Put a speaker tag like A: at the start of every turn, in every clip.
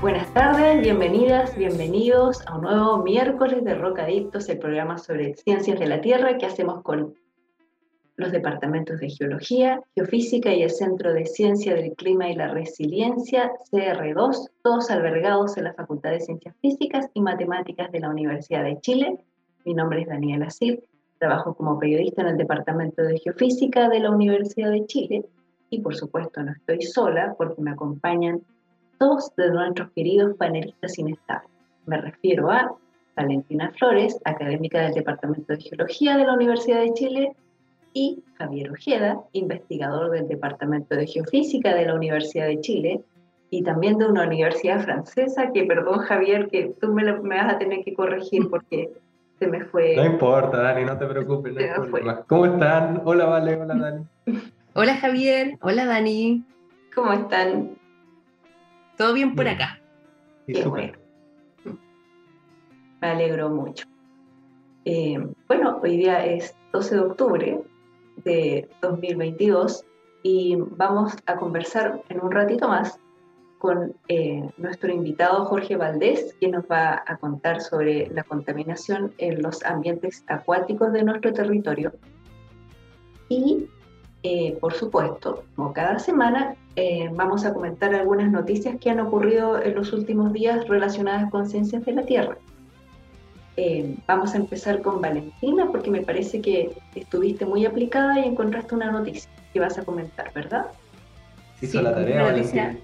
A: Buenas tardes, bienvenidas, bienvenidos a un nuevo miércoles de Rocadictos, el programa sobre ciencias de la Tierra que hacemos con los departamentos de Geología, Geofísica y el Centro de Ciencia del Clima y la Resiliencia, CR2, todos albergados en la Facultad de Ciencias Físicas y Matemáticas de la Universidad de Chile. Mi nombre es Daniela Cid, trabajo como periodista en el Departamento de Geofísica de la Universidad de Chile y por supuesto no estoy sola porque me acompañan dos de nuestros queridos panelistas inestables. Me refiero a Valentina Flores, académica del Departamento de Geología de la Universidad de Chile, y Javier Ojeda, investigador del Departamento de Geofísica de la Universidad de Chile, y también de una universidad francesa, que perdón Javier, que tú me, vas a tener que corregir porque se me fue.
B: No importa, Dani, no te preocupes, ¿Cómo están? Hola, Vale, hola, Dani.
C: Hola, Javier. Hola, Dani.
A: ¿Cómo están?
C: Todo bien por acá.
A: Qué bueno. Me alegro mucho. Eh, bueno, hoy día es 12 de octubre de 2022 y vamos a conversar en un ratito más con eh, nuestro invitado Jorge Valdés, que nos va a contar sobre la contaminación en los ambientes acuáticos de nuestro territorio. Y, eh, por supuesto, como cada semana, eh, vamos a comentar algunas noticias que han ocurrido en los últimos días relacionadas con ciencias de la Tierra. Eh, vamos a empezar con Valentina porque me parece que estuviste muy aplicada y encontraste una noticia que vas a comentar, ¿verdad?
B: Hizo la tarea, Valentina.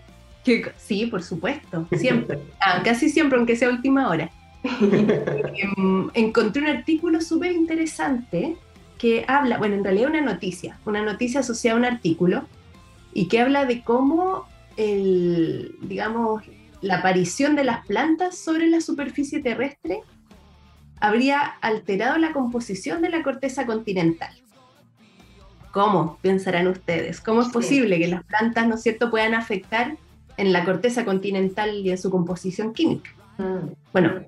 C: sí, por supuesto, siempre. Ah, casi siempre, aunque sea última hora. Em, encontré un artículo súper interesante que habla, bueno, en realidad una noticia, una noticia asociada a un artículo y que habla de cómo el, digamos, la aparición de las plantas sobre la superficie terrestre habría alterado la composición de la corteza continental. ¿Cómo? Pensarán ustedes. ¿Cómo es posible que las plantas, ¿no es cierto?, puedan afectar en la corteza continental y en su composición química. Mm. Bueno,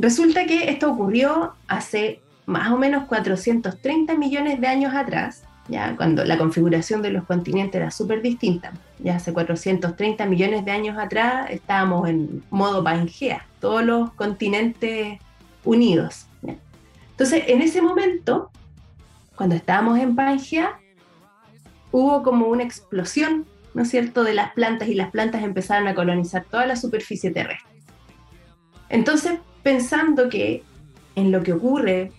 C: resulta que esto ocurrió hace más o menos 430 millones de años atrás ya cuando la configuración de los continentes era súper distinta. Ya hace 430 millones de años atrás estábamos en modo Pangea, todos los continentes unidos. Entonces, en ese momento, cuando estábamos en Pangea, hubo como una explosión, ¿no es cierto?, de las plantas y las plantas empezaron a colonizar toda la superficie terrestre. Entonces, pensando que en lo que ocurre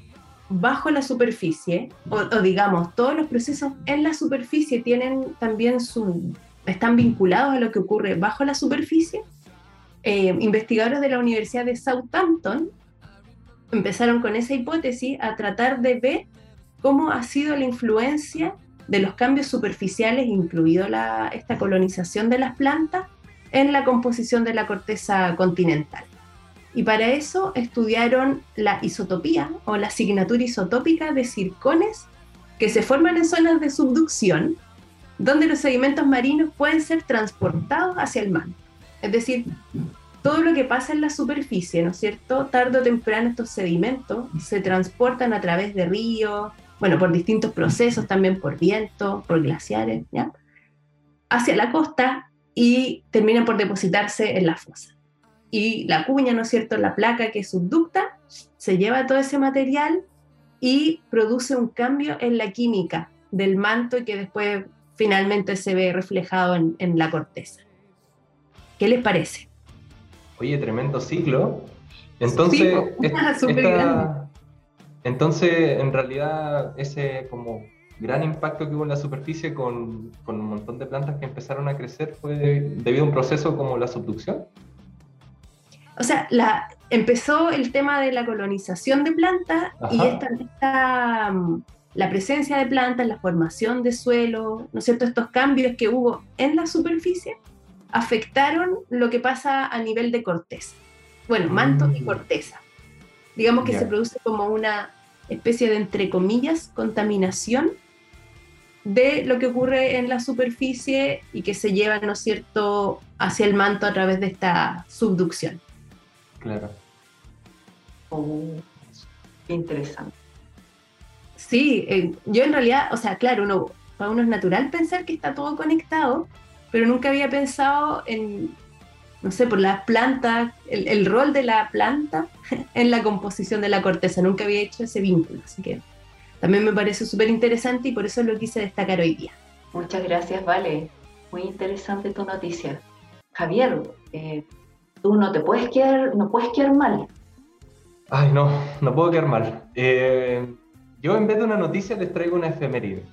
C: bajo la superficie, o, digamos, todos los procesos en la superficie tienen también su, están vinculados a lo que ocurre bajo la superficie, eh, investigadores de la Universidad de Southampton empezaron con esa hipótesis a tratar de ver cómo ha sido la influencia de los cambios superficiales, incluido la, esta colonización de las plantas, en la composición de la corteza continental. Y para eso estudiaron la isotopía o la asignatura isotópica de circones que se forman en zonas de subducción, donde los sedimentos marinos pueden ser transportados hacia el mar. Es decir, todo lo que pasa en la superficie, ¿no es cierto? Tarde o temprano estos sedimentos se transportan a través de ríos, bueno, por distintos procesos, también por viento, por glaciares, ¿ya? Hacia la costa y terminan por depositarse en la fosa y la cuña, ¿no es cierto?, la placa que subducta, se lleva todo ese material y produce un cambio en la química del manto y que después finalmente se ve reflejado en, la corteza. ¿Qué les parece?
B: Oye, tremendo ciclo. Entonces, entonces, en realidad, ese como gran impacto que hubo en la superficie con, con, un montón de plantas que empezaron a crecer fue debido a un proceso como la subducción
C: o sea, la, empezó el tema de la colonización de plantas y esta, mm, la presencia de plantas, la formación de suelo, ¿no es cierto? Estos cambios que hubo en la superficie afectaron lo que pasa a nivel de corteza. bueno, manto y mm. corteza. Digamos que se produce como una especie de, entre comillas, contaminación de lo que ocurre en la superficie y que se lleva, ¿no es cierto?, hacia el manto a través de esta subducción.
B: Claro.
A: Oh, interesante.
C: Sí, eh, yo en realidad, o sea, claro, uno, para uno es natural pensar que está todo conectado, pero nunca había pensado en, no sé, por las plantas, el, el rol de la planta en la composición de la corteza. Nunca había hecho ese vínculo, así que también me parece súper interesante y por eso lo quise destacar hoy día.
A: Muchas gracias, Vale. Muy interesante tu noticia. Javier, eh, tú no te puedes quedar, no puedes quedar mal.
B: Ay, no, no puedo quedar mal. Eh, yo en vez de una noticia les traigo una efeméride.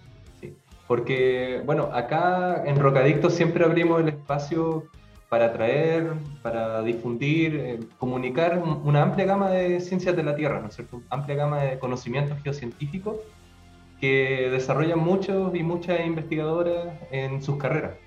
B: Porque, bueno, acá en Rocadicto siempre abrimos el espacio para atraer, para difundir, eh, comunicar una amplia gama de ciencias de la Tierra, ¿no es cierto? Amplia gama de conocimientos geocientíficos que desarrollan muchos y muchas investigadoras en sus carreras.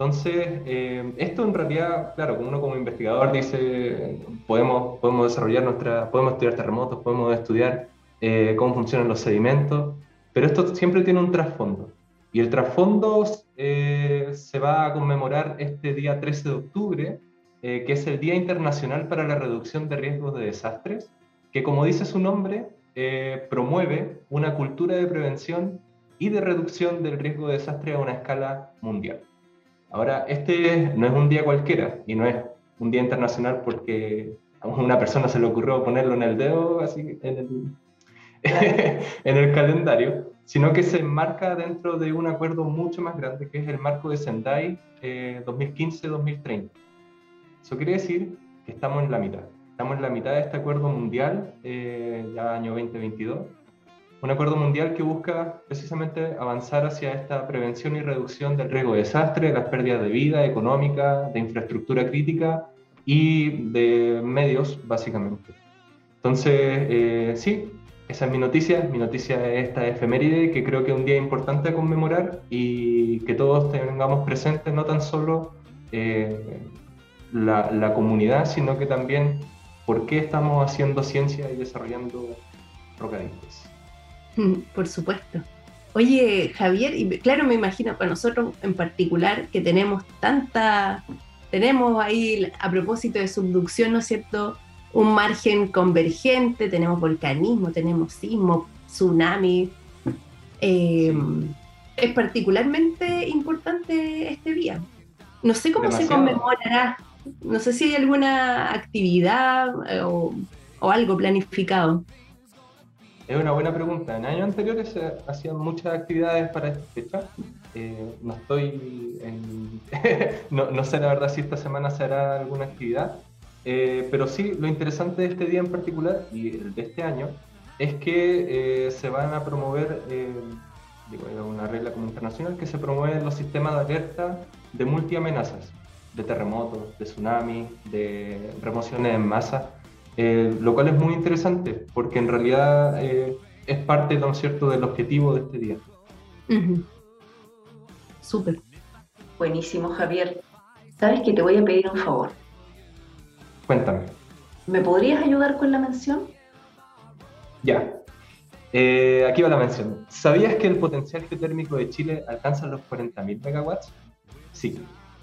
B: Entonces, eh, esto en realidad, claro, uno como investigador dice, podemos, podemos desarrollar nuestra, podemos estudiar terremotos, podemos estudiar eh, cómo funcionan los sedimentos, pero esto siempre tiene un trasfondo. Y el trasfondo eh, se va a conmemorar este día 13 de octubre, eh, que es el Día Internacional para la Reducción de Riesgos de Desastres, que como dice su nombre, eh, promueve una cultura de prevención y de reducción del riesgo de desastre a una escala mundial. Ahora, este no es un día cualquiera y no es un día internacional porque a una persona se le ocurrió ponerlo en el dedo, así en el, en el calendario, sino que se enmarca dentro de un acuerdo mucho más grande, que es el marco de Sendai 2015-2030. Eh, Eso quiere decir que estamos en la mitad. Estamos en la mitad de este acuerdo mundial, eh, ya año 2022. Un acuerdo mundial que busca precisamente avanzar hacia esta prevención y reducción del riesgo de desastre, de las pérdidas de vida económica, de infraestructura crítica y de medios, básicamente. Entonces, eh, sí, esa es mi noticia. Mi noticia es esta efeméride que creo que es un día importante a conmemorar y que todos tengamos presente no tan solo eh, la, comunidad, sino que también por qué estamos haciendo ciencia y desarrollando rocaditos.
C: Por supuesto. Oye, Javier, y claro, me imagino para nosotros en particular que tenemos tanta, tenemos ahí a propósito de subducción, ¿no es cierto? un margen convergente, tenemos volcanismo, tenemos sismo, tsunami. Eh, es particularmente importante este día. No sé cómo se conmemorará, no sé si hay alguna actividad eh, o, algo planificado.
B: Es una buena pregunta. En años anteriores se hacían muchas actividades para esta fecha. Eh, no estoy en... no, sé la verdad si esta semana se hará alguna actividad, eh, pero sí, lo interesante de este día en particular y el de este año es que eh, se van a promover, eh, digo, una regla como internacional, que se promueven los sistemas de alerta de multiamenazas, de terremotos, de tsunami, de remociones en masa, lo cual es muy interesante porque en realidad es parte, ¿no cierto?, del objetivo de este día.
C: Súper.
A: Buenísimo, Javier. ¿Sabes que te voy a pedir un favor?
B: Cuéntame.
A: ¿Me podrías ayudar con la mención?
B: Ya. Eh, aquí va la mención. ¿Sabías que el potencial geotérmico de Chile alcanza los 40.000 megawatts? Sí.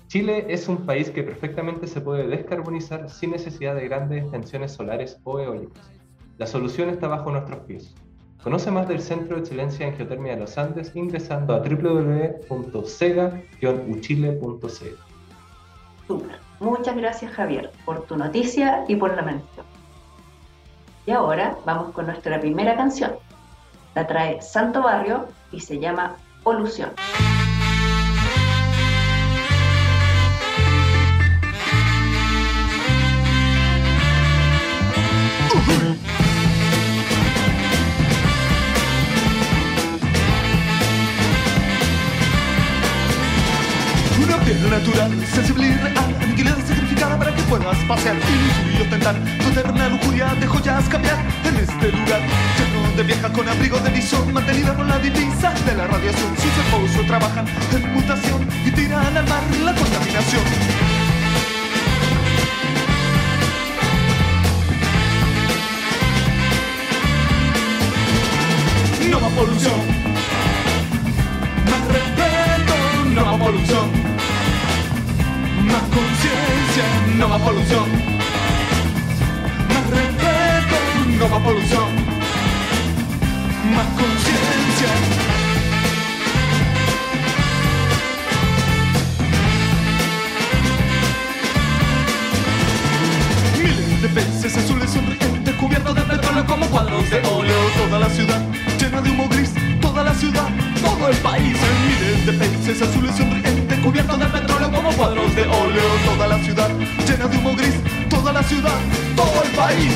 B: Chile es un país que perfectamente se puede descarbonizar sin necesidad de grandes extensiones solares o eólicas. La solución está bajo nuestros pies. Conoce más del Centro de Excelencia en Geotermia de los Andes ingresando a www.sega-uchile.cl.
A: Super. Muchas gracias Javier por tu noticia y por la mención. Y ahora vamos con nuestra primera canción. La trae Santo Barrio y se llama Polución.
D: lo natural, sensible y real, aniquilada, sacrificada para que puedas pasear, y ostentar tu eterna lujuria de joyas cambiar en este lugar lleno de vieja con abrigo de visón, mantenida con la divisa de la radiación. Sus esposos trabajan en mutación y tiran al mar la contaminación. no polución. Más respeto, no más polución. Más conciencia, no más polución. Más respeto, no más polución. Más conciencia. Miles de peces azules sonrientes cubiertos de petróleo como cuadros de óleo. Toda la ciudad llena de humo gris, toda la ciudad, todo el país. Miles de peces azules sonrientes cubiertos de petróleo como cuadros de óleo. Toda la ciudad llena de humo gris, toda la ciudad, todo el país.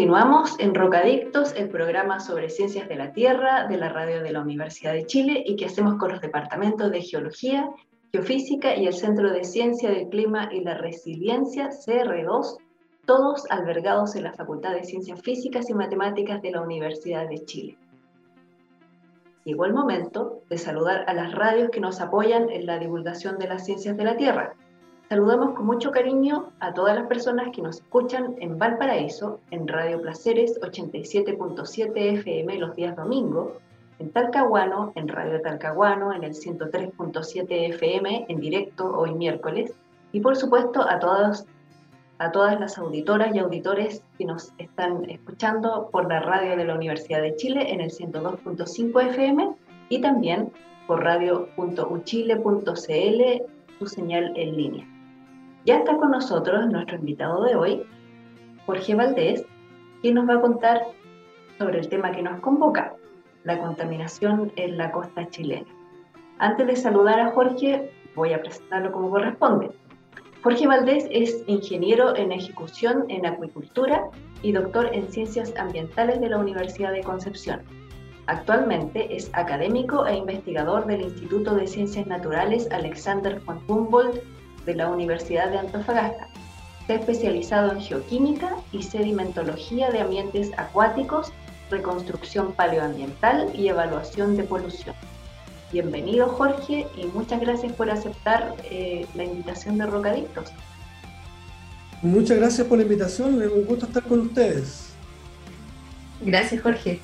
A: Continuamos en Rocadictos, el programa sobre ciencias de la Tierra de la radio de la Universidad de Chile y que hacemos con los departamentos de Geología, Geofísica y el Centro de Ciencia del Clima y la Resiliencia, CR2, todos albergados en la Facultad de Ciencias Físicas y Matemáticas de la Universidad de Chile. Llegó el momento de saludar a las radios que nos apoyan en la divulgación de las ciencias de la Tierra. Saludamos con mucho cariño a todas las personas que nos escuchan en Valparaíso, en Radio Placeres 87.7 FM los días domingo, en Talcahuano, en Radio Talcahuano, en el 103.7 FM en directo hoy miércoles, y por supuesto a todas, a todas las auditoras y auditores que nos están escuchando por la radio de la Universidad de Chile en el 102.5 FM y también por radio.uchile.cl, su señal en línea. Ya está con nosotros nuestro invitado de hoy, Jorge Valdés, quien nos va a contar sobre el tema que nos convoca, la contaminación en la costa chilena. Antes de saludar a Jorge, voy a presentarlo como corresponde. Jorge Valdés es ingeniero en ejecución en acuicultura y doctor en ciencias ambientales de la Universidad de Concepción. Actualmente es académico e investigador del Instituto de Ciencias Naturales Alexander von Humboldt de la Universidad de Antofagasta. Se ha especializado en geoquímica y sedimentología de ambientes acuáticos, reconstrucción paleoambiental y evaluación de polución. Bienvenido Jorge y muchas gracias por aceptar eh, la invitación de Rocadictos.
E: Muchas gracias por la invitación, es un gusto estar con ustedes.
C: Gracias, Jorge.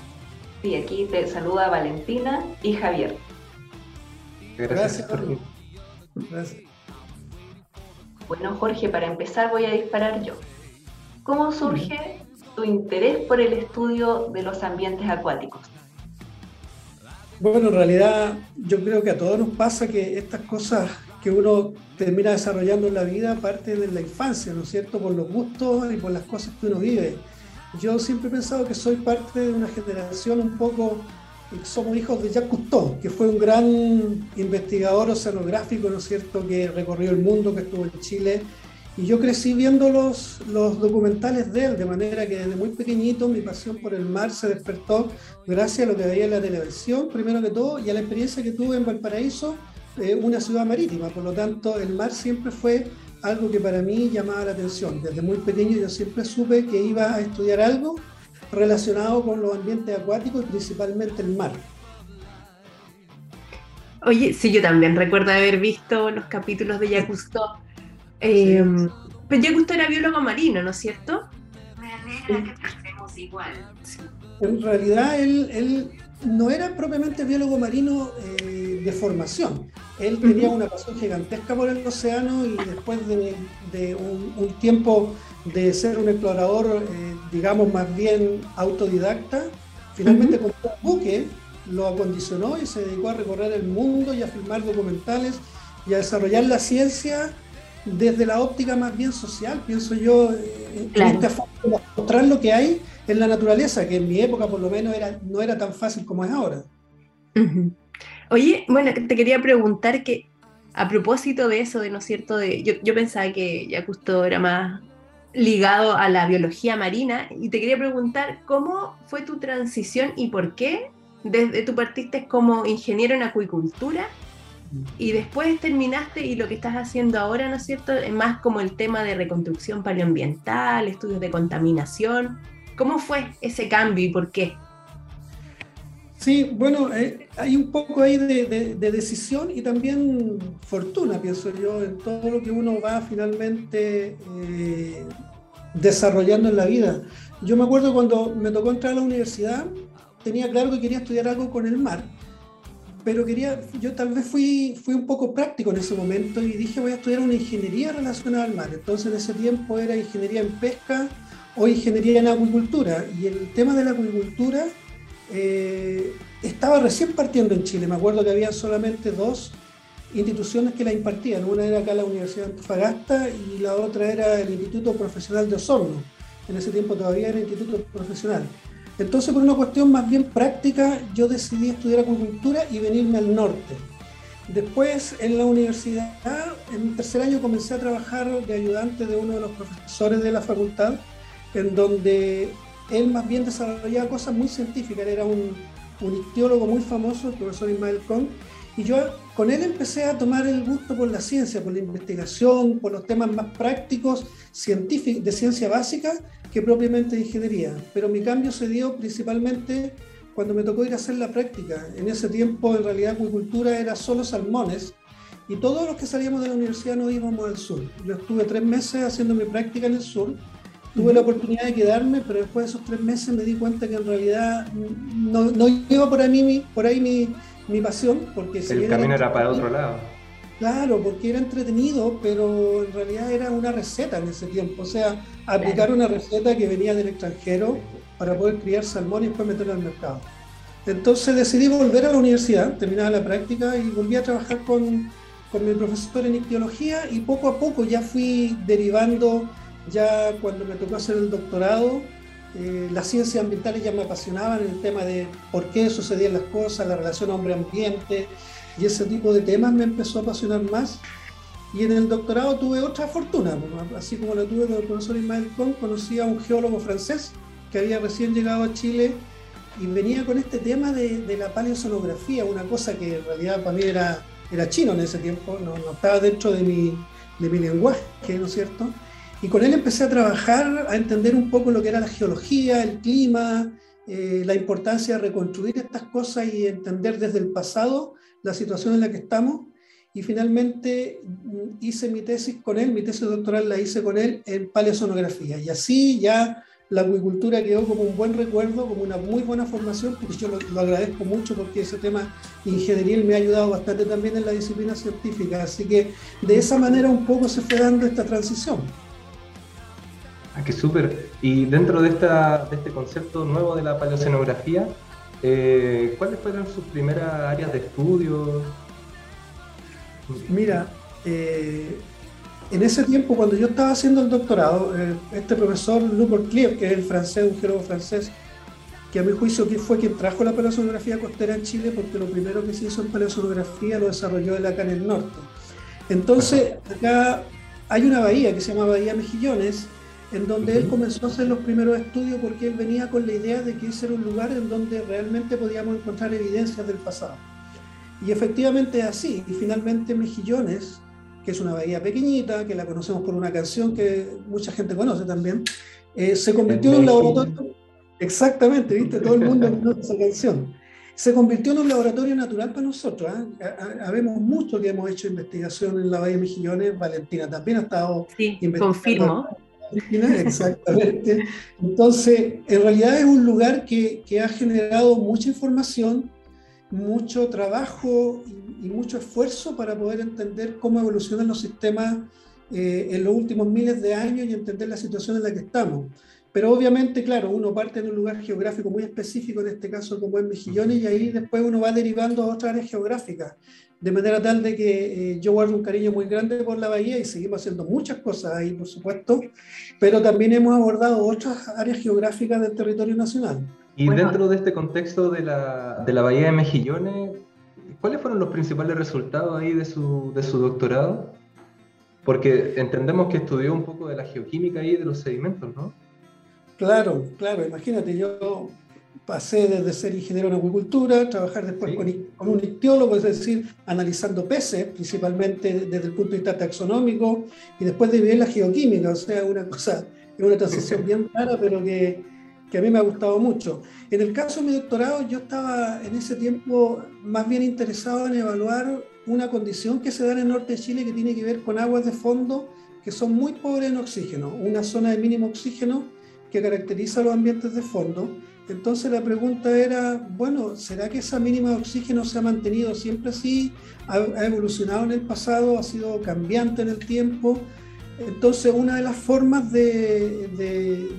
A: Sí, aquí te saluda Valentina y Javier.
B: Gracias, Jorge.
E: Gracias.
A: Bueno, Jorge, para empezar voy a disparar yo. ¿Cómo surge tu interés por el estudio de los ambientes acuáticos?
E: Bueno, en realidad yo creo que a todos nos pasa que estas cosas que uno termina desarrollando en la vida parten de la infancia, ¿no es cierto? Por los gustos y por las cosas que uno vive. Yo siempre he pensado que soy parte de una generación un poco somos hijos de Jacques Cousteau, que fue un gran investigador oceanográfico, ¿no es cierto?, que recorrió el mundo, que estuvo en Chile. Y yo crecí viendo los, los documentales de él, de manera que desde muy pequeñito mi pasión por el mar se despertó gracias a lo que veía en la televisión, primero que todo, y a la experiencia que tuve en Valparaíso, eh, una ciudad marítima. Por lo tanto, el mar siempre fue algo que para mí llamaba la atención. Desde muy pequeño yo siempre supe que iba a estudiar algo relacionado con los ambientes acuáticos y principalmente el mar.
C: Oye, sí, yo también recuerdo haber visto los capítulos de Jacques Eh, Pero Jacques era biólogo marino, ¿no es cierto?
E: En realidad, él, no era propiamente biólogo marino eh, de formación. Él tenía una pasión gigantesca por el océano y después de, un, tiempo de ser un explorador, eh, digamos, más bien autodidacta, finalmente compró un buque, lo acondicionó y se dedicó a recorrer el mundo y a filmar documentales y a desarrollar la ciencia desde la óptica más bien social, pienso yo, eh, en esta forma de mostrar lo que hay en la naturaleza, que en mi época por lo menos era, no era tan fácil como es ahora.
C: Oye, bueno, te quería preguntar que a propósito de eso, de no es cierto, de, yo, yo pensaba que ya justo era más ligado a la biología marina y te quería preguntar cómo fue tu transición y por qué desde tú partiste como ingeniero en acuicultura y después terminaste y lo que estás haciendo ahora, ¿no es cierto? Es más como el tema de reconstrucción paleoambiental, estudios de contaminación. ¿Cómo fue ese cambio y por qué?
E: Sí, bueno, eh, hay un poco ahí de, decisión y también fortuna, pienso yo, en todo lo que uno va finalmente eh, desarrollando en la vida. Yo me acuerdo cuando me tocó entrar a la universidad, tenía claro que quería estudiar algo con el mar, pero quería, yo tal vez fui, fui un poco práctico en ese momento y dije voy a estudiar una ingeniería relacionada al mar. Entonces en ese tiempo era ingeniería en pesca o ingeniería en acuicultura. Y el tema de la acuicultura eh, estaba recién partiendo en Chile. Me acuerdo que había solamente dos instituciones que la impartían. Una era acá la Universidad de Antofagasta y la otra era el Instituto Profesional de Osorno. En ese tiempo todavía era Instituto Profesional. Entonces, por una cuestión más bien práctica, yo decidí estudiar acuicultura y venirme al norte. Después, en la universidad, en un tercer año comencé a trabajar de ayudante de uno de los profesores de la facultad, en donde él más bien desarrollaba cosas muy científicas. Él era un, un muy famoso, el profesor Ismael Kong, y yo con él empecé a tomar el gusto por la ciencia, por la investigación, por los temas más prácticos, científicos, de ciencia básica, que propiamente de ingeniería. Pero mi cambio se dio principalmente cuando me tocó ir a hacer la práctica. En ese tiempo, en realidad, acuicultura era solo salmones, y todos los que salíamos de la universidad nos íbamos al sur. Yo estuve tres meses haciendo mi práctica en el sur, tuve la oportunidad de quedarme, pero después de esos tres meses me di cuenta que en realidad no, no iba por ahí, por ahí mi, mi pasión. Porque
B: el camino era para otro lado.
E: Claro, porque era entretenido, pero en realidad era una receta en ese tiempo. O sea, aplicar una receta que venía del extranjero para poder criar salmón y después meterlo al mercado. Entonces decidí volver a la universidad, terminar la práctica y volví a trabajar con, con mi profesor en ictiología y poco a poco ya fui derivando ya cuando me tocó hacer el doctorado, eh, las ciencias ambientales ya me apasionaban el tema de por qué sucedían las cosas, la relación hombre-ambiente y ese tipo de temas me empezó a apasionar más. Y en el doctorado tuve otra fortuna, así como la tuve con el profesor Ismael Con, conocí a un geólogo francés que había recién llegado a Chile y venía con este tema de, la paleosonografía, una cosa que en realidad para mí era, era chino en ese tiempo, no, no estaba dentro de mi, de mi lenguaje, ¿no es cierto? Y con él empecé a trabajar, a entender un poco lo que era la geología, el clima, eh, la importancia de reconstruir estas cosas y entender desde el pasado la situación en la que estamos. Y finalmente mm, hice mi tesis con él, mi tesis doctoral la hice con él en paleosonografía. Y así ya la acuicultura quedó como un buen recuerdo, como una muy buena formación, porque yo lo, lo agradezco mucho porque ese tema ingenieril me ha ayudado bastante también en la disciplina científica. Así que de esa manera un poco se fue dando esta transición.
B: Ah, qué súper. Y dentro de, esta, de este concepto nuevo de la paleocenografía, eh, ¿cuáles fueron sus primeras áreas de estudio?
E: Mira, eh, en ese tiempo, cuando yo estaba haciendo el doctorado, eh, este profesor Rupert Cliff, que es el francés, un geólogo francés, que a mi juicio fue quien trajo la paleoceanografía costera en Chile, porque lo primero que se hizo en paleoceanografía lo desarrolló él acá en el norte. Entonces, acá hay una bahía que se llama Bahía Mejillones, en donde él comenzó a hacer los primeros estudios porque él venía con la idea de que ese era un lugar en donde realmente podíamos encontrar evidencias del pasado. Y efectivamente es así. Y finalmente Mejillones, que es una bahía pequeñita, que la conocemos por una canción que mucha gente conoce también, eh, se convirtió en un laboratorio. Exactamente, ¿viste? Todo el mundo conoce esa canción. Se convirtió en un laboratorio natural para nosotros. ¿eh? Habemos mucho que hemos hecho investigación en la Bahía de Mejillones. Valentina también ha estado
C: sí, Confirmo.
E: Exactamente. Entonces, en realidad es un lugar que, que ha generado mucha información, mucho trabajo y, mucho esfuerzo para poder entender cómo evolucionan los sistemas eh, en los últimos miles de años y entender la situación en la que estamos. Pero obviamente, claro, uno parte de un lugar geográfico muy específico, en este caso como es Mejillones, y ahí después uno va derivando a otras áreas geográficas, de manera tal de que eh, yo guardo un cariño muy grande por la bahía y seguimos haciendo muchas cosas ahí, por supuesto, pero también hemos abordado otras áreas geográficas del territorio nacional.
B: Y dentro de este contexto de la, de la bahía de Mejillones, ¿cuáles fueron los principales resultados ahí de su, de su doctorado? Porque entendemos que estudió un poco de la geoquímica ahí de los sedimentos, ¿no?
E: Claro, claro, imagínate, yo pasé desde ser ingeniero en acuicultura, trabajar después con, un ictiólogo, es decir, analizando peces, principalmente desde el punto de vista taxonómico, y después de vivir la geoquímica, o sea, una cosa, es una transición bien rara, pero que, que a mí me ha gustado mucho. En el caso de mi doctorado, yo estaba en ese tiempo más bien interesado en evaluar una condición que se da en el norte de Chile que tiene que ver con aguas de fondo que son muy pobres en oxígeno, una zona de mínimo oxígeno que caracteriza los ambientes de fondo. Entonces la pregunta era, bueno, ¿será que esa mínima de oxígeno se ha mantenido siempre así? ¿Ha, evolucionado en el pasado? ¿Ha sido cambiante en el tiempo? Entonces una de las formas de,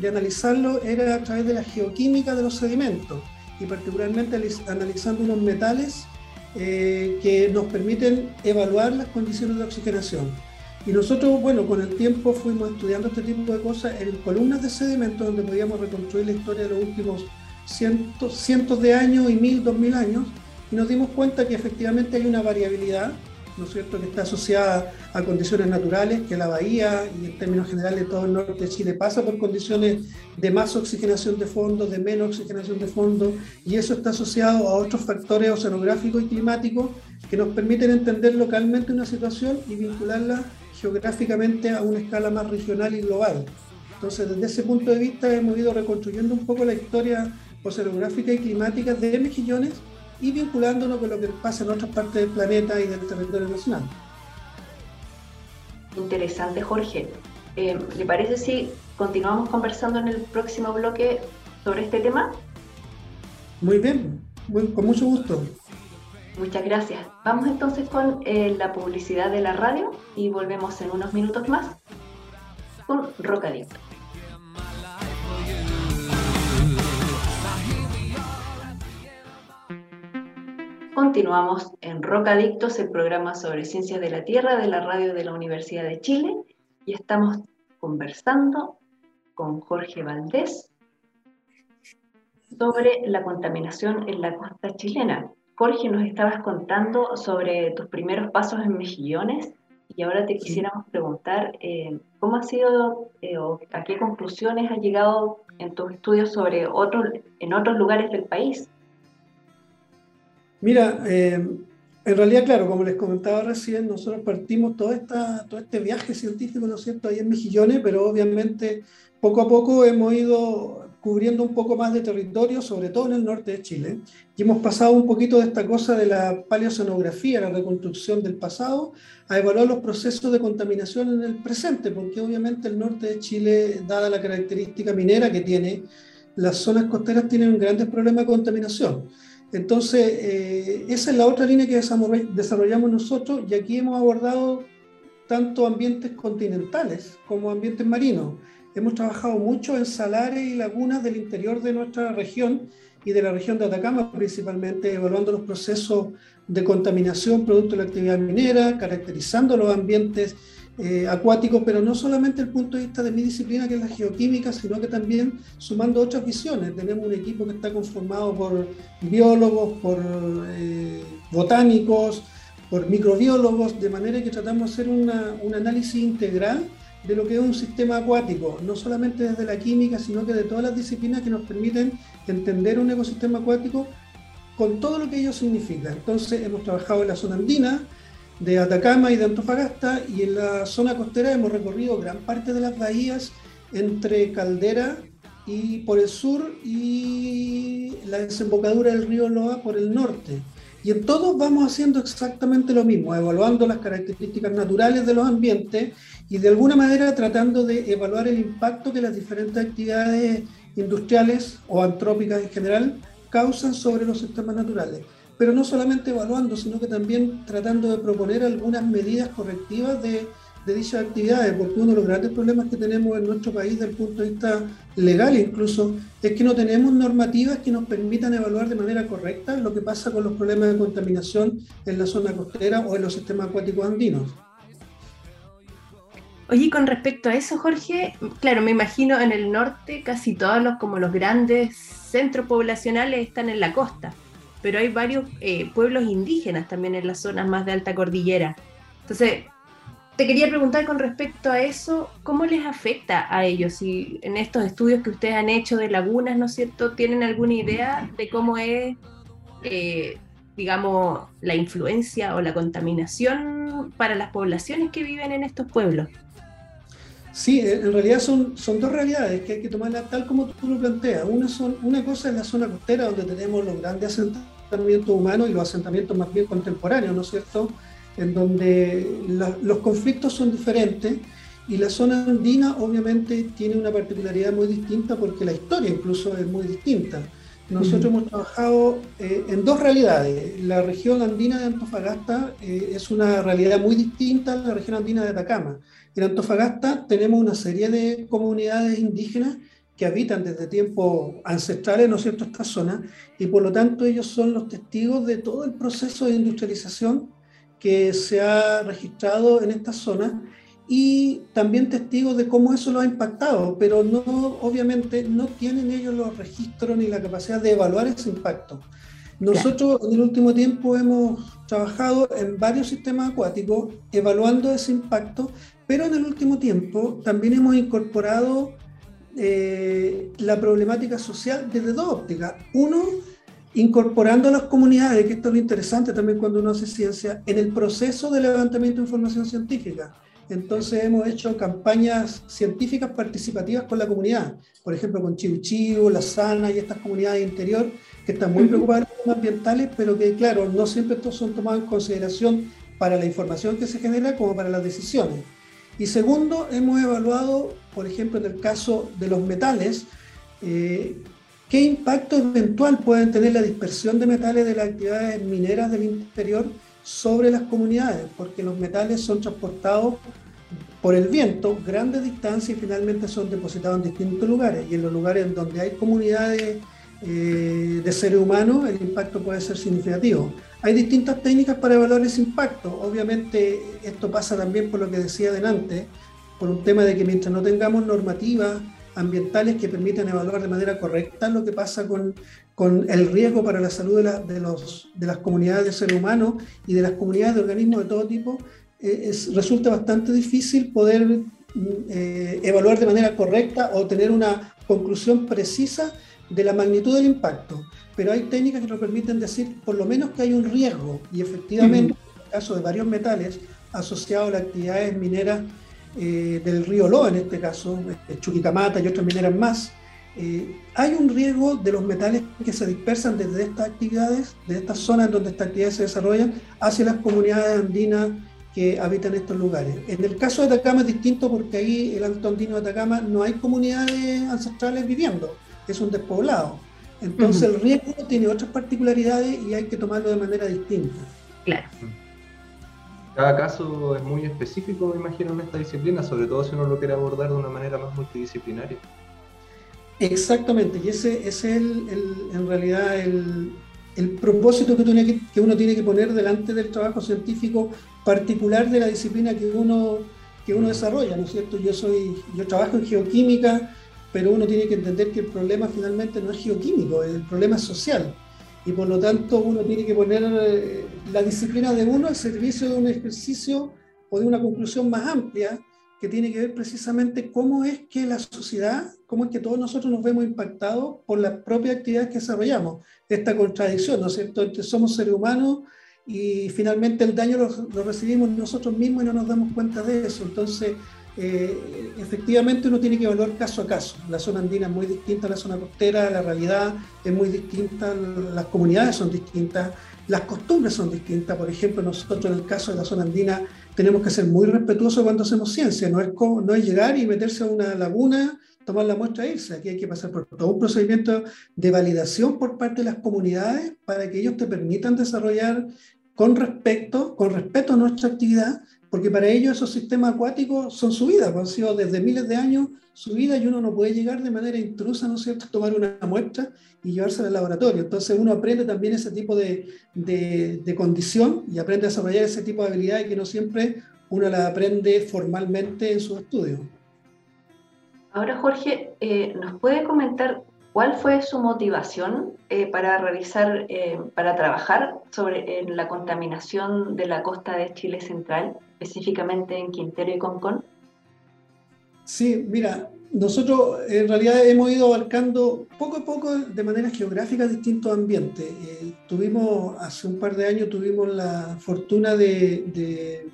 E: de analizarlo era a través de la geoquímica de los sedimentos y particularmente analizando unos metales eh, que nos permiten evaluar las condiciones de oxigenación. Y nosotros, bueno, con el tiempo fuimos estudiando este tipo de cosas en columnas de sedimentos donde podíamos reconstruir la historia de los últimos cientos, cientos de años y mil, dos mil años, y nos dimos cuenta que efectivamente hay una variabilidad ¿no es cierto?, que está asociada a condiciones naturales, que la bahía y en términos generales todo el norte de Chile pasa por condiciones de más oxigenación de fondo, de menos oxigenación de fondo, y eso está asociado a otros factores oceanográficos y climáticos que nos permiten entender localmente una situación y vincularla geográficamente a una escala más regional y global. Entonces, desde ese punto de vista hemos ido reconstruyendo un poco la historia oceanográfica y climática de Mejillones y vinculándonos con lo que pasa en otras partes del planeta y del territorio nacional.
A: Interesante, Jorge. Eh, ¿Le parece si continuamos conversando en el próximo bloque sobre este tema?
E: Muy bien, con mucho gusto.
A: Muchas gracias. Vamos entonces con eh, la publicidad de la radio y volvemos en unos minutos más con Rocadito. Continuamos en Rocadictos, el programa sobre ciencias de la Tierra de la radio de la Universidad de Chile, y estamos conversando con Jorge Valdés sobre la contaminación en la costa chilena. Jorge, nos estabas contando sobre tus primeros pasos en Mejillones y ahora te quisiéramos preguntar eh, cómo ha sido eh, o a qué conclusiones has llegado en tus estudios sobre otros, en otros lugares del país.
E: Mira, eh, en realidad, claro, como les comentaba recién, nosotros partimos todo, esta, todo este viaje científico, ¿no es cierto?, ahí en Mejillones, pero obviamente poco a poco hemos ido cubriendo un poco más de territorio, sobre todo en el norte de Chile, y hemos pasado un poquito de esta cosa de la paleocenografía, la reconstrucción del pasado, a evaluar los procesos de contaminación en el presente, porque obviamente el norte de Chile, dada la característica minera que tiene, las zonas costeras tienen grandes problemas de contaminación. Entonces, eh, esa es la otra línea que desarrollamos nosotros y aquí hemos abordado tanto ambientes continentales como ambientes marinos. Hemos trabajado mucho en salares y lagunas del interior de nuestra región y de la región de Atacama principalmente, evaluando los procesos de contaminación producto de la actividad minera, caracterizando los ambientes eh, acuáticos, pero no solamente el punto de vista de mi disciplina, que es la geoquímica, sino que también sumando otras visiones. Tenemos un equipo que está conformado por biólogos, por eh, botánicos, por microbiólogos, de manera que tratamos de hacer un análisis integral de lo que es un sistema acuático, no solamente desde la química, sino que de todas las disciplinas que nos permiten entender un ecosistema acuático con todo lo que ello significa. Entonces hemos trabajado en la zona andina, de Atacama y de Antofagasta, y en la zona costera hemos recorrido gran parte de las bahías entre Caldera y por el sur y la desembocadura del río Loa por el norte. Y en todos vamos haciendo exactamente lo mismo, evaluando las características naturales de los ambientes y de alguna manera tratando de evaluar el impacto que las diferentes actividades industriales o antrópicas en general causan sobre los sistemas naturales pero no solamente evaluando, sino que también tratando de proponer algunas medidas correctivas de, dichas actividades, porque uno de los grandes problemas que tenemos en nuestro país desde el punto de vista legal incluso, es que no tenemos normativas que nos permitan evaluar de manera correcta lo que pasa con los problemas de contaminación en la zona costera o en los sistemas acuáticos andinos.
C: Oye, con respecto a eso, Jorge, claro, me imagino en el norte casi todos los como los grandes centros poblacionales están en la costa pero hay varios eh, pueblos indígenas también en las zonas más de alta cordillera. Entonces, te quería preguntar con respecto a eso, ¿cómo les afecta a ellos? Si en estos estudios que ustedes han hecho de lagunas, ¿no es cierto?, tienen alguna idea de cómo es, eh, digamos, la influencia o la contaminación para las poblaciones que viven en estos pueblos.
E: Sí, en realidad son, son dos realidades que hay que tomarlas tal como tú lo planteas. Una, son, una cosa es la zona costera, donde tenemos los grandes asentamientos humanos y los asentamientos más bien contemporáneos, ¿no es cierto? En donde los conflictos son diferentes y la zona andina obviamente tiene una particularidad muy distinta porque la historia incluso es muy distinta. Nosotros hemos trabajado eh, en dos realidades. La región andina de Antofagasta eh, es una realidad muy distinta a la región andina de Atacama. En Antofagasta tenemos una serie de comunidades indígenas que habitan desde tiempos ancestrales, ¿no es cierto?, esta zona, y por lo tanto ellos son los testigos de todo el proceso de industrialización que se ha registrado en esta zona y también testigos de cómo eso lo ha impactado, pero no, obviamente no tienen ellos los registros ni la capacidad de evaluar ese impacto. Nosotros en el último tiempo hemos trabajado en varios sistemas acuáticos evaluando ese impacto, pero en el último tiempo también hemos incorporado eh, la problemática social desde dos ópticas. Uno, incorporando a las comunidades, que esto es lo interesante también cuando uno hace ciencia, en el proceso de levantamiento de información científica. Entonces hemos hecho campañas científicas participativas con la comunidad, por ejemplo con Chiu La Sana y estas comunidades interior que están muy preocupadas por los temas ambientales, pero que claro, no siempre estos son tomados en consideración para la información que se genera como para las decisiones. Y segundo, hemos evaluado, por ejemplo, en el caso de los metales, eh, qué impacto eventual pueden tener la dispersión de metales de las actividades mineras del interior sobre las comunidades, porque los metales son transportados por el viento grandes distancias y finalmente son depositados en distintos lugares. Y en los lugares donde hay comunidades eh, de seres humanos, el impacto puede ser significativo. Hay distintas técnicas para evaluar ese impacto. Obviamente esto pasa también por lo que decía adelante, por un tema de que mientras no tengamos normativas ambientales que permitan evaluar de manera correcta lo que pasa con, con el riesgo para la salud de, los, de, las comunidades de seres humanos y de las comunidades de organismos de todo tipo, eh, resulta bastante difícil poder eh, evaluar de manera correcta o tener una conclusión precisa de la magnitud del impacto pero hay técnicas que nos permiten decir por lo menos que hay un riesgo y efectivamente, en el caso de varios metales asociados a las actividades mineras eh, del río Loa, en este caso, eh, Chuquicamata y otras mineras más, eh, hay un riesgo de los metales que se dispersan desde estas actividades, de estas zonas donde estas actividades se desarrollan, hacia las comunidades andinas que habitan estos lugares. En el caso de Atacama es distinto porque ahí, el Alto Andino de Atacama, no hay comunidades ancestrales viviendo, es un despoblado. Entonces el riesgo tiene otras particularidades y hay que tomarlo de manera distinta.
C: Claro.
B: Cada caso es muy específico, me imagino, en esta disciplina, sobre todo si uno lo quiere abordar de una manera más multidisciplinaria.
E: Exactamente, y ese, es el, en realidad el, propósito que, que, que, uno tiene que poner delante del trabajo científico particular de la disciplina que uno que uno desarrolla, ¿no es cierto? Yo, soy, yo trabajo en geoquímica, pero uno tiene que entender que el problema finalmente no es geoquímico, el problema es social. Y por lo tanto uno tiene que poner eh, la disciplina de uno al servicio de un ejercicio o de una conclusión más amplia que tiene que ver precisamente cómo es que la sociedad, cómo es que todos nosotros nos vemos impactados por la propia actividad que desarrollamos. Esta contradicción, ¿no es cierto?, entre somos seres humanos y finalmente el daño lo, recibimos nosotros mismos y no nos damos cuenta de eso. Entonces, eh, efectivamente uno tiene que evaluar caso a caso. La zona andina es muy distinta a la zona costera, la realidad es muy distinta, las comunidades son distintas, las costumbres son distintas. Por ejemplo, nosotros en el caso de la zona andina tenemos que ser muy respetuosos cuando hacemos ciencia, no es, no es llegar y meterse a una laguna, tomar la muestra e irse. Aquí hay que pasar por todo un procedimiento de validación por parte de las comunidades para que ellos te permitan desarrollar con respecto, con respeto a nuestra actividad, porque para ellos esos sistemas acuáticos son su vida, pues, han sido desde miles de años su vida y uno no puede llegar de manera intrusa, ¿no es cierto?, tomar una muestra y llevársela al laboratorio. Entonces uno aprende también ese tipo de, de, condición y aprende a desarrollar ese tipo de habilidades que no siempre uno la aprende formalmente en sus estudios.
A: Ahora, Jorge, eh, ¿nos puede comentar cuál fue su motivación eh, para realizar, eh, para trabajar sobre la contaminación de la costa de Chile Central, específicamente en Quintero y Concón?
E: Sí, mira, nosotros en realidad hemos ido abarcando poco a poco de manera geográfica distintos ambientes. Eh, tuvimos, hace un par de años, tuvimos la fortuna de,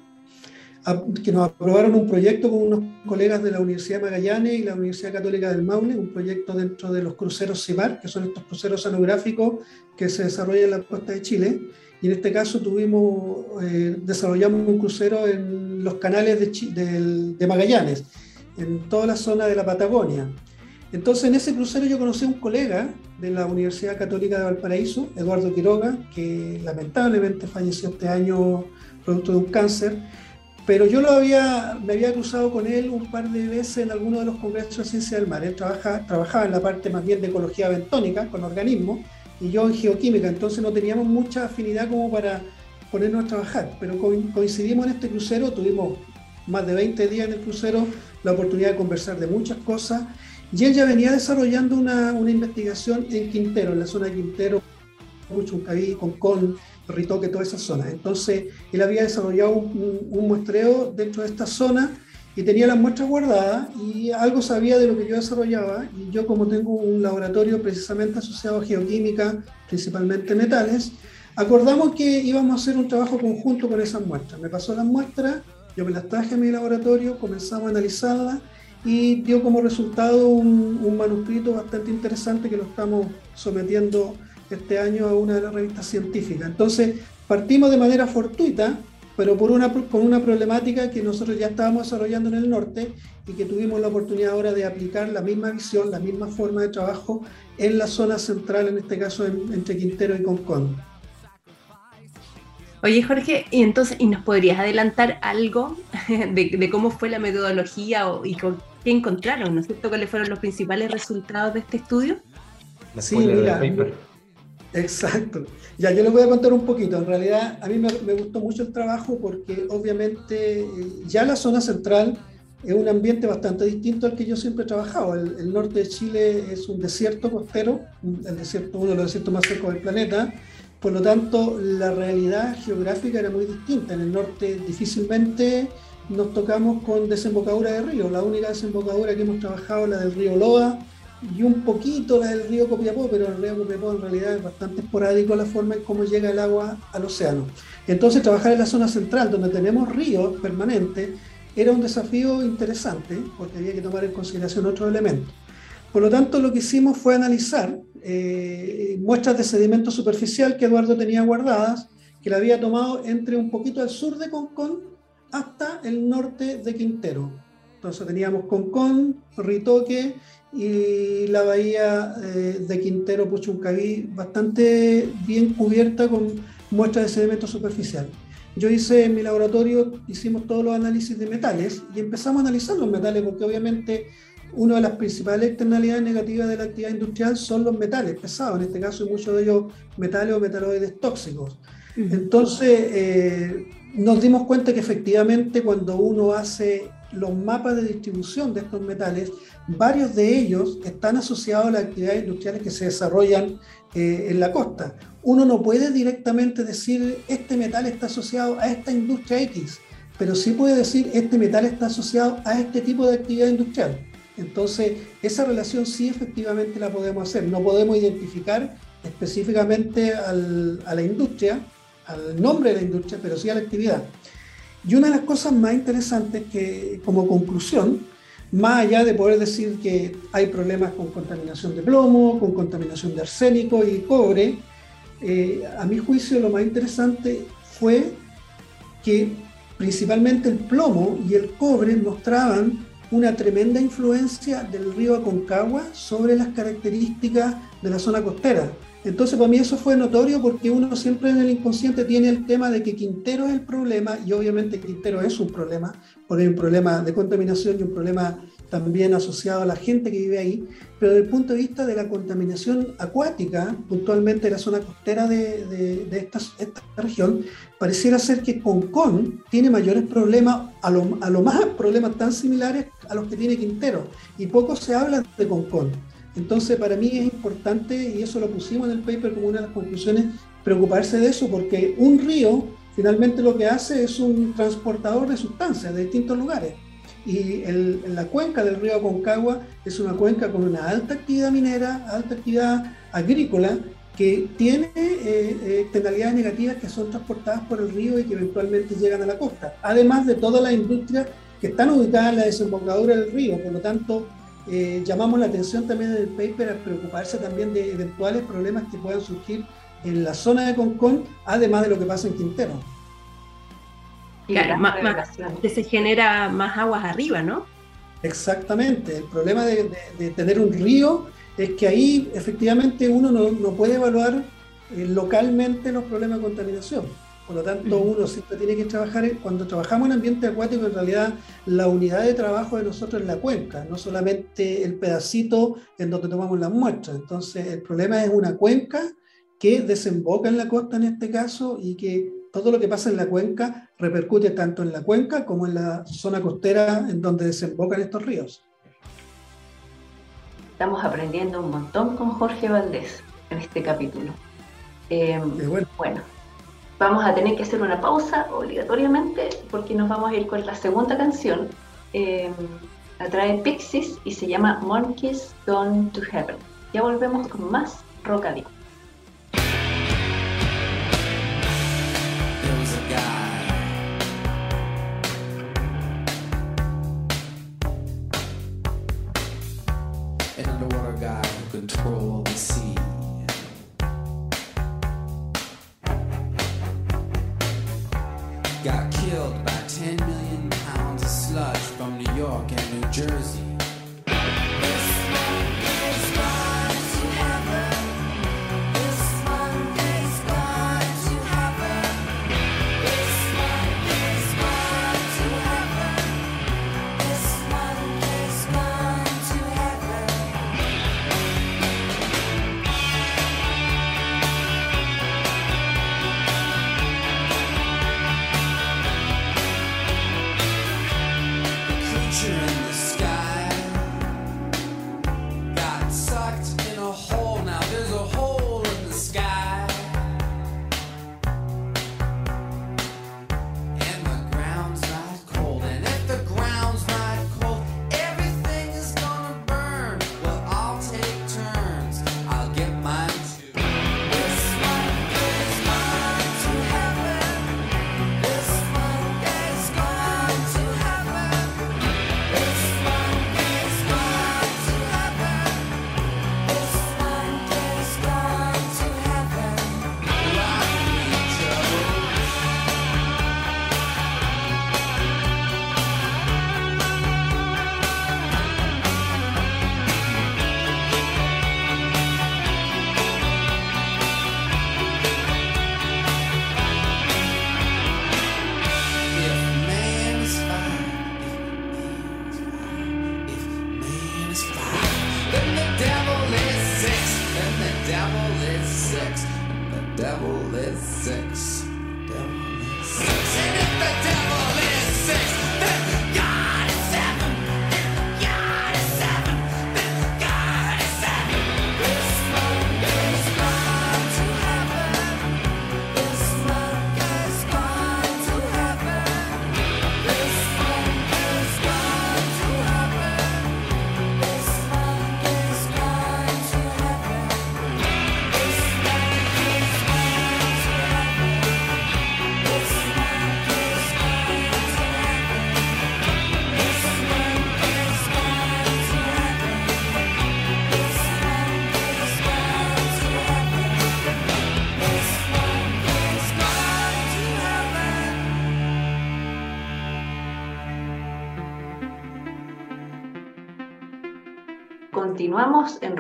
E: que nos aprobaron un proyecto con unos colegas de la Universidad de Magallanes y la Universidad Católica del Maule, un proyecto dentro de los cruceros CIMAR, que son estos cruceros oceanográficos que se desarrollan en la costa de Chile. Y en este caso tuvimos, eh, desarrollamos un crucero en los canales de, de Magallanes en toda la zona de la Patagonia. Entonces en ese crucero yo conocí a un colega de la Universidad Católica de Valparaíso, Eduardo Quiroga, que lamentablemente falleció este año producto de un cáncer, pero yo lo había, me había cruzado con él un par de veces en alguno de los congresos de ciencia del mar. Él trabaja, trabajaba en la parte más bien de ecología bentónica, con organismos, y yo en geoquímica, entonces no teníamos mucha afinidad como para ponernos a trabajar, pero coincidimos en este crucero, tuvimos más de 20 días en el crucero, la oportunidad de conversar de muchas cosas. Y él ya venía desarrollando una, una investigación en Quintero, en la zona de Quintero, Chuncaví, Concón, Ritoque, toda esa zona. Entonces, él había desarrollado un, un, muestreo dentro de esta zona y tenía las muestras guardadas y algo sabía de lo que yo desarrollaba. Y yo, como tengo un laboratorio precisamente asociado a geoquímica, principalmente metales, acordamos que íbamos a hacer un trabajo conjunto con esas muestras. Me pasó las muestras yo me las traje a mi laboratorio, comenzamos a analizarlas y dio como resultado un, manuscrito bastante interesante que lo estamos sometiendo este año a una de las revistas científicas. Entonces, partimos de manera fortuita, pero por una, con una problemática que nosotros ya estábamos desarrollando en el norte y que tuvimos la oportunidad ahora de aplicar la misma visión, la misma forma de trabajo en la zona central, en este caso entre Quintero y Concón.
C: Oye, Jorge, y entonces, ¿y nos podrías adelantar algo de, cómo fue la metodología y con qué encontraron, ¿no es cierto? ¿Cuáles fueron los principales resultados de este estudio?
E: Sí, mira, exacto. Ya, yo les voy a contar un poquito. En realidad, a mí me, gustó mucho el trabajo porque obviamente eh, ya la zona central es un ambiente bastante distinto al que yo siempre he trabajado. El, norte de Chile es un desierto costero, el desierto, uno de los desiertos más secos del planeta por lo tanto, la realidad geográfica era muy distinta. En el norte difícilmente nos tocamos con desembocadura de río. La única desembocadura que hemos trabajado es la del río Loa y un poquito la del río Copiapó, pero el río Copiapó en realidad es bastante esporádico la forma en cómo llega el agua al océano. Entonces trabajar en la zona central, donde tenemos ríos permanentes, era un desafío interesante porque había que tomar en consideración otros elementos. Por lo tanto, lo que hicimos fue analizar eh, muestras de sedimento superficial que Eduardo tenía guardadas, que la había tomado entre un poquito al sur de Concón hasta el norte de Quintero. Entonces teníamos Concón, Ritoque y la bahía eh, de Quintero, Puchuncaví, bastante bien cubierta con muestras de sedimento superficial. Yo hice en mi laboratorio, hicimos todos los análisis de metales y empezamos a analizar los metales porque obviamente una de las principales externalidades negativas de la actividad industrial son los metales pesados, en este caso muchos de ellos metales o metaloides tóxicos. Entonces, eh, nos dimos cuenta que efectivamente cuando uno hace los mapas de distribución de estos metales, varios de ellos están asociados a las actividades industriales que se desarrollan eh, en la costa. Uno no puede directamente decir este metal está asociado a esta industria X, pero sí puede decir este metal está asociado a este tipo de actividad industrial. Entonces, esa relación sí efectivamente la podemos hacer. No podemos identificar específicamente a la industria, al nombre de la industria, pero sí a la actividad. Y una de las cosas más interesantes que, como conclusión, más allá de poder decir que hay problemas con contaminación de plomo, con contaminación de arsénico y cobre, eh, a mi juicio lo más interesante fue que principalmente el plomo y el cobre mostraban una tremenda influencia del río Aconcagua sobre las características de la zona costera. Entonces, para mí eso fue notorio porque uno siempre en el inconsciente tiene el tema de que Quintero es el problema y obviamente Quintero es un problema, porque hay un problema de contaminación y un problema también asociado a la gente que vive ahí, pero desde el punto de vista de la contaminación acuática, puntualmente de la zona costera de, esta, región, pareciera ser que Concón tiene mayores problemas, a lo, a lo más problemas tan similares a los que tiene Quintero, y poco se habla de Concón. Entonces, para mí es importante, y eso lo pusimos en el paper como una de las conclusiones, preocuparse de eso, porque un río finalmente lo que hace es un transportador de sustancias de distintos lugares. Y la cuenca del río Aconcagua es una cuenca con una alta actividad minera, alta actividad agrícola, que tiene eh, externalidades negativas que son transportadas por el río y que eventualmente llegan a la costa. Además de todas las industrias que están ubicadas en la desembocadura del río, por lo tanto, eh, llamamos la atención también en el paper a preocuparse también de eventuales problemas que puedan surgir en la zona de Concón, además de lo que pasa en Quintero.
C: Claro, más, que se genera más aguas arriba, ¿no?
E: Exactamente. El problema de, tener un río es que ahí efectivamente uno no, puede evaluar eh, localmente los problemas de contaminación. Por lo tanto, uno siempre tiene que trabajar, cuando trabajamos en ambiente acuático, en realidad la unidad de trabajo de nosotros es la cuenca, no solamente el pedacito en donde tomamos las muestras. Entonces, el problema es una cuenca que desemboca en la costa en este caso y que todo lo que pasa en la cuenca repercute tanto en la cuenca como en la zona costera en donde desembocan estos ríos.
F: Estamos aprendiendo un montón con Jorge Valdés en este capítulo. Eh, bueno vamos a tener que hacer una pausa obligatoriamente porque nos vamos a ir con la segunda canción. Eh, la trae Pixies y se llama Monkeys Gone to Heaven. Ya volvemos con más Rocadillo.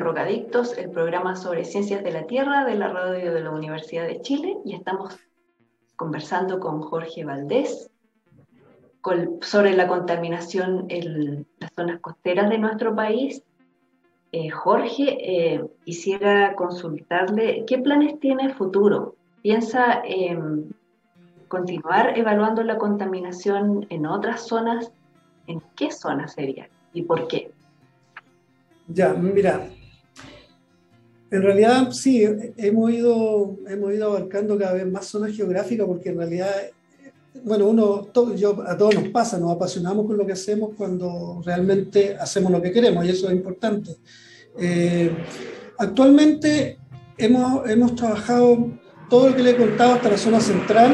A: Rocadictos, el programa sobre ciencias de la Tierra de la radio de la Universidad de Chile y estamos conversando con Jorge Valdés sobre la contaminación en las zonas costeras de nuestro país. Eh, Jorge, eh, quisiera consultarle qué planes tiene futuro. ¿Piensa continuar evaluando la contaminación en otras zonas? ¿En qué zonas sería y por qué?
E: Ya, mira, en realidad sí, hemos ido, hemos ido abarcando cada vez más zonas geográficas porque en realidad, bueno, uno, yo, a todos nos pasa, nos apasionamos con lo que hacemos cuando realmente hacemos lo que queremos y eso es importante. Eh, actualmente hemos, hemos trabajado todo lo que le he contado hasta la zona central,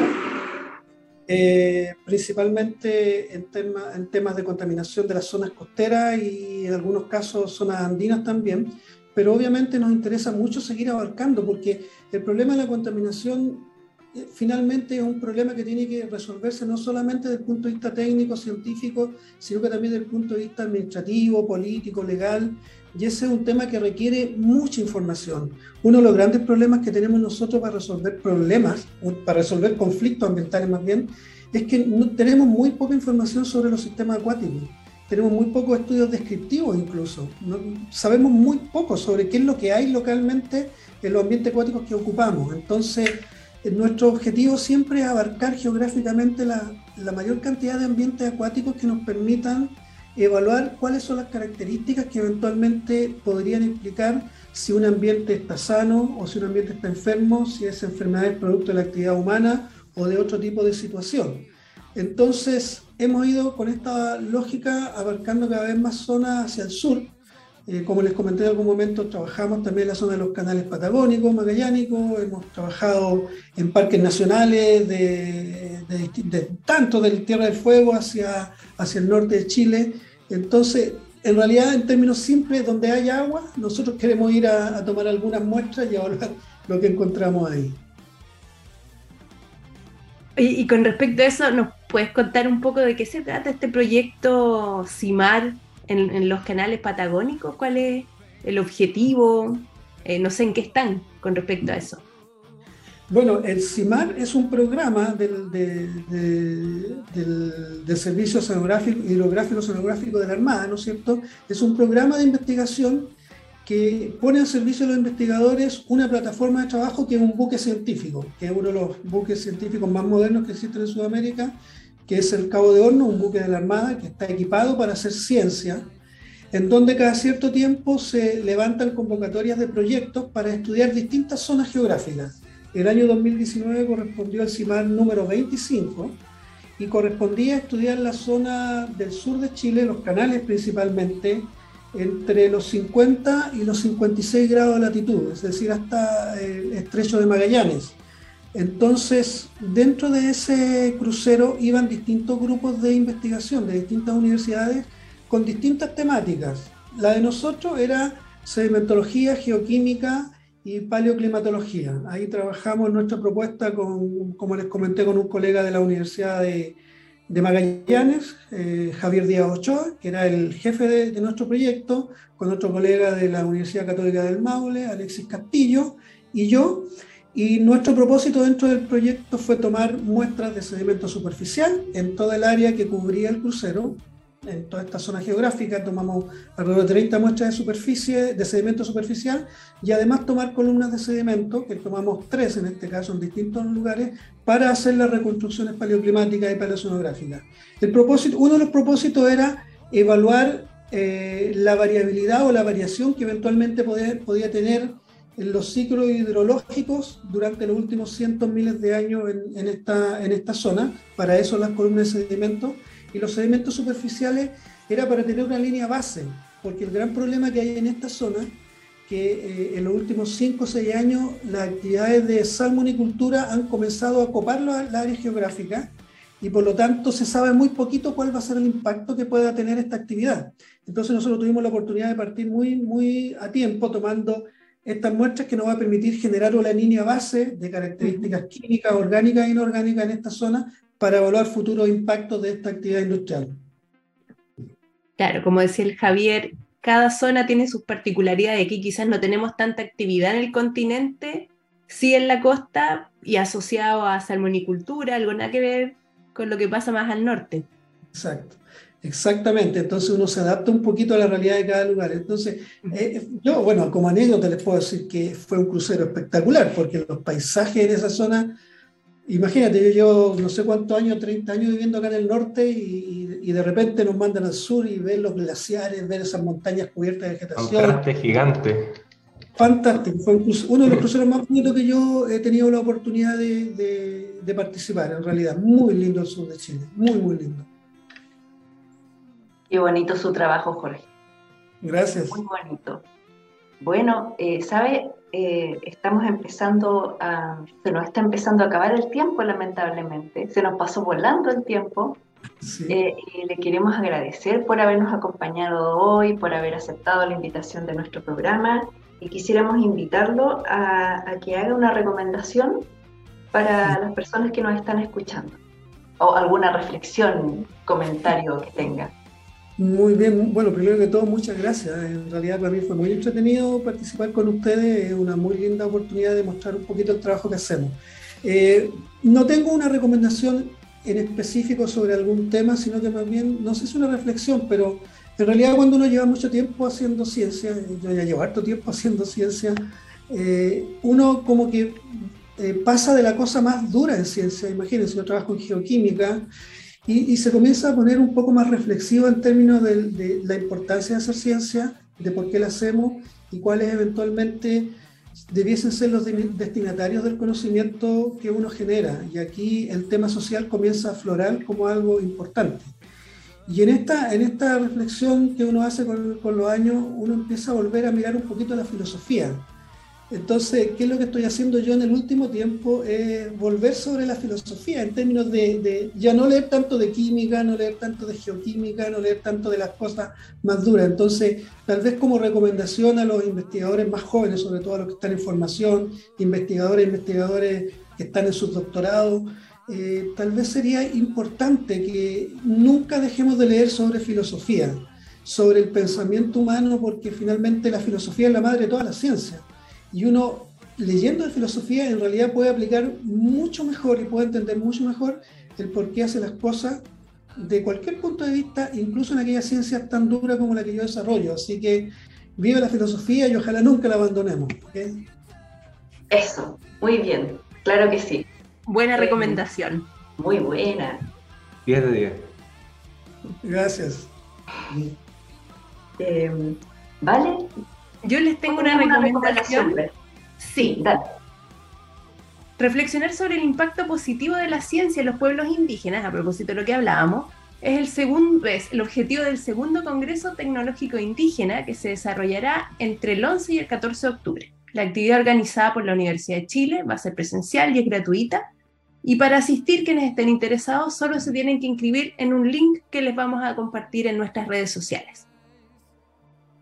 E: eh, principalmente en, en, temas de contaminación de las zonas costeras y en algunos casos zonas andinas también, pero obviamente nos interesa mucho seguir abarcando porque el problema de la contaminación eh, finalmente es un problema que tiene que resolverse no solamente desde el punto de vista técnico, científico, sino que también desde el punto de vista administrativo, político, legal, y ese es un tema que requiere mucha información. Uno de los grandes problemas que tenemos nosotros para resolver problemas, para resolver conflictos ambientales más bien, es que no, tenemos muy poca información sobre los sistemas acuáticos. Tenemos muy pocos estudios descriptivos incluso. sabemos muy poco sobre qué es lo que hay localmente en los ambientes acuáticos que ocupamos. Entonces, eh, nuestro objetivo siempre es abarcar geográficamente la, la mayor cantidad de ambientes acuáticos que nos permitan evaluar cuáles son las características que eventualmente podrían explicar si un ambiente está sano o si un ambiente está enfermo, si esa enfermedad es producto de la actividad humana o de otro tipo de situación. Entonces, hemos ido con esta lógica abarcando cada vez más zonas hacia el sur. Eh, como les comenté en algún momento, trabajamos también en la zona de los canales patagónicos, magallánicos, hemos trabajado en parques nacionales, de, tanto del Tierra del Fuego hacia, hacia el norte de Chile, entonces, en realidad, en términos simples, donde hay agua, nosotros queremos ir a, tomar algunas muestras y evaluar lo que encontramos ahí.
C: Y, con respecto a eso, ¿nos puedes contar un poco de qué se trata este proyecto CIMAR en, los canales patagónicos? ¿Cuál es el objetivo? Eh, no sé en qué están con respecto a eso.
E: Bueno, el CIMAR es un programa del, Servicio Hidrográfico Oceanográfico de la Armada, ¿no es cierto? Es un programa de investigación que pone al servicio de los investigadores una plataforma de trabajo que es un buque científico, que es uno de los buques científicos más modernos que existen en Sudamérica, que es el Cabo de Horno, un buque de la Armada que está equipado para hacer ciencia, en donde cada cierto tiempo se levantan convocatorias de proyectos para estudiar distintas zonas geográficas. El año 2019 correspondió al CIMAR número 25 y correspondía a estudiar la zona del sur de Chile, los canales principalmente, entre los 50 y los 56 grados de latitud, es decir, hasta el estrecho de Magallanes. Entonces, dentro de ese crucero iban distintos grupos de investigación de distintas universidades con distintas temáticas. La de nosotros era sedimentología, geoquímica, y paleoclimatología. Ahí trabajamos nuestra propuesta, con, como les comenté, con un colega de la Universidad de, de Magallanes, eh, Javier Díaz Ochoa, que era el jefe de, nuestro proyecto, con otro colega de la Universidad Católica del Maule, Alexis Castillo, y yo. Y nuestro propósito dentro del proyecto fue tomar muestras de sedimento superficial en toda el área que cubría el crucero, en toda esta zona geográfica, tomamos alrededor de 30 muestras de superficie, de sedimento superficial, y además tomar columnas de sedimento, que tomamos tres en este caso en distintos lugares, para hacer las reconstrucciones paleoclimáticas y paleoceanográficas. El propósito, uno de los propósitos era evaluar eh, la variabilidad o la variación que eventualmente podía, tener en los ciclos hidrológicos durante los últimos cientos miles de años en, en, esta, en esta zona, para eso las columnas de sedimento, y los sedimentos superficiales era para tener una línea base, porque el gran problema que hay en esta zona, que eh, en los últimos 5 o 6 años las actividades de salmonicultura han comenzado a copar la, área geográfica y por lo tanto se sabe muy poquito cuál va a ser el impacto que pueda tener esta actividad. Entonces nosotros tuvimos la oportunidad de partir muy, muy a tiempo tomando estas muestras que nos va a permitir generar una línea base de características químicas, orgánicas e inorgánicas en esta zona para evaluar futuros impactos de esta actividad industrial.
C: Claro, como decía el Javier, cada zona tiene sus particularidades. Aquí quizás no tenemos tanta actividad en el continente, sí en la costa y asociado a salmonicultura, algo nada que ver con lo que pasa más al norte.
E: Exacto. Exactamente, entonces uno se adapta un poquito a la realidad de cada lugar. Entonces, eh, yo, bueno, como anécdota les puedo decir que fue un crucero espectacular, porque los paisajes en esa zona, imagínate, yo llevo no sé cuántos años, 30 años viviendo acá en el norte y, de repente nos mandan al sur y ver los glaciares, ver esas montañas cubiertas de vegetación.
B: Contraste gigante.
E: Fantástico, fue uno de los cruceros más bonitos que yo he tenido la oportunidad de, de participar, en realidad. Muy lindo el sur de Chile, muy, muy lindo.
A: Qué bonito su trabajo, Jorge.
E: Gracias.
A: Muy bonito. Bueno, eh, ¿sabe? Eh, estamos empezando a, se nos está empezando a acabar el tiempo, lamentablemente. Se nos pasó volando el tiempo. Eh, y le queremos agradecer por habernos acompañado hoy, por haber aceptado la invitación de nuestro programa y quisiéramos invitarlo a, a que haga una recomendación para las personas que nos están escuchando o alguna reflexión, comentario que tenga.
E: Muy bien, bueno, primero que todo, muchas gracias. En realidad para mí fue muy entretenido participar con ustedes, es una muy linda oportunidad de mostrar un poquito el trabajo que hacemos. Eh, no tengo una recomendación en específico sobre algún tema, sino que más bien, no sé si una reflexión, pero en realidad cuando uno lleva mucho tiempo haciendo ciencia, yo ya llevo harto tiempo haciendo ciencia, eh, uno como que eh, pasa de la cosa más dura en ciencia, imagínense, yo trabajo en geoquímica, y, se comienza a poner un poco más reflexivo en términos de, la importancia de hacer ciencia, de por qué la hacemos y cuáles eventualmente debiesen ser los destinatarios del conocimiento que uno genera. Y aquí el tema social comienza a aflorar como algo importante. Y en esta, en esta reflexión que uno hace con, con los años, uno empieza a volver a mirar un poquito la filosofía entonces, ¿qué es lo que estoy haciendo yo en el último tiempo? Es volver sobre la filosofía en términos de, ya no leer tanto de química, no leer tanto de geoquímica, no leer tanto de las cosas más duras. Entonces, tal vez como recomendación a los investigadores más jóvenes, sobre todo a los que están en formación, investigadores, investigadores que están en sus doctorados, eh, tal vez sería importante que nunca dejemos de leer sobre filosofía, sobre el pensamiento humano, porque finalmente la filosofía es la madre de toda la ciencia y uno leyendo de filosofía en realidad puede aplicar mucho mejor y puede entender mucho mejor el por qué hace las cosas de cualquier punto de vista, incluso en aquellas ciencias tan duras como la que yo desarrollo. Así que vive la filosofía y ojalá nunca la abandonemos.
A: Eso, muy bien, claro que sí.
C: Buena recomendación.
A: Muy buena.
B: 10 de 10.
E: Gracias.
A: Eh, vale,
C: yo les tengo una, recomendación. Sí, dale. Reflexionar sobre el impacto positivo de la ciencia en los pueblos indígenas, a propósito de lo que hablábamos, es el, segundo, es el objetivo del segundo Congreso Tecnológico Indígena que se desarrollará entre el 11 y el 14 de octubre. La actividad organizada por la Universidad de Chile va a ser presencial y es gratuita. Y para asistir quienes estén interesados solo se tienen que inscribir en un link que les vamos a compartir en nuestras redes sociales.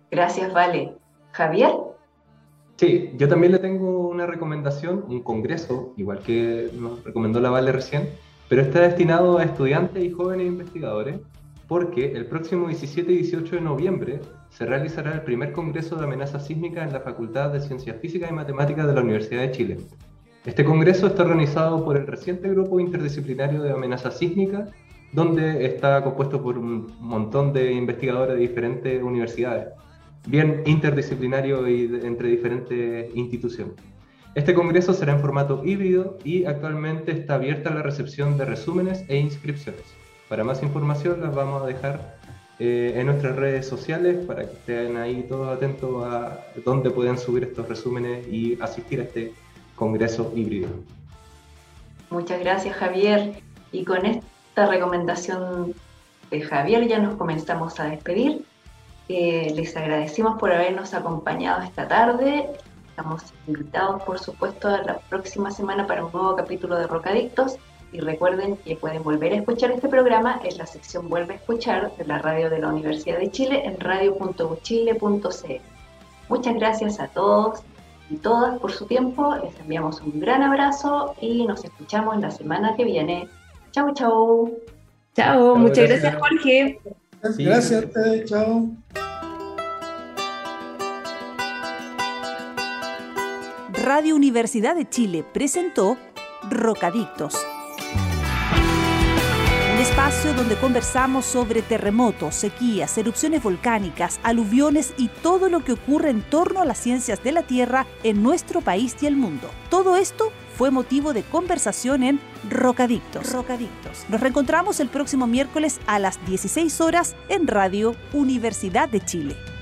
A: Gracias, Vale. Javier.
B: Sí, yo también le tengo una recomendación, un congreso, igual que nos recomendó la Vale recién, pero está destinado a estudiantes y jóvenes investigadores, porque el próximo 17 y 18 de noviembre se realizará el primer congreso de amenaza sísmica en la Facultad de Ciencias Físicas y Matemáticas de la Universidad de Chile. Este congreso está organizado por el reciente grupo interdisciplinario de amenaza sísmica, donde está compuesto por un montón de investigadores de diferentes universidades bien interdisciplinario y entre diferentes instituciones. Este congreso será en formato híbrido y actualmente está abierta la recepción de resúmenes e inscripciones. Para más información las vamos a dejar eh, en nuestras redes sociales para que estén ahí todos atentos a dónde pueden subir estos resúmenes y asistir a este congreso híbrido.
A: Muchas gracias Javier. Y con esta recomendación de Javier ya nos comenzamos a despedir. Eh, les agradecemos por habernos acompañado esta tarde. Estamos invitados, por supuesto, a la próxima semana para un nuevo capítulo de Rocadictos. Y recuerden que pueden volver a escuchar este programa en la sección Vuelve a escuchar de la radio de la Universidad de Chile en radio.uchile.cl. Muchas gracias a todos y todas por su tiempo. Les enviamos un gran abrazo y nos escuchamos la semana que viene. Chau, chau.
C: Chao, muchas gracias, Jorge.
E: Gracias a chao.
G: Radio Universidad de Chile presentó Rocadictos. Un espacio donde conversamos sobre terremotos, sequías, erupciones volcánicas, aluviones y todo lo que ocurre en torno a las ciencias de la Tierra en nuestro país y el mundo. Todo esto fue motivo de conversación en Rocadictos. Rocadictos. Nos reencontramos el próximo miércoles a las 16 horas en Radio Universidad de Chile.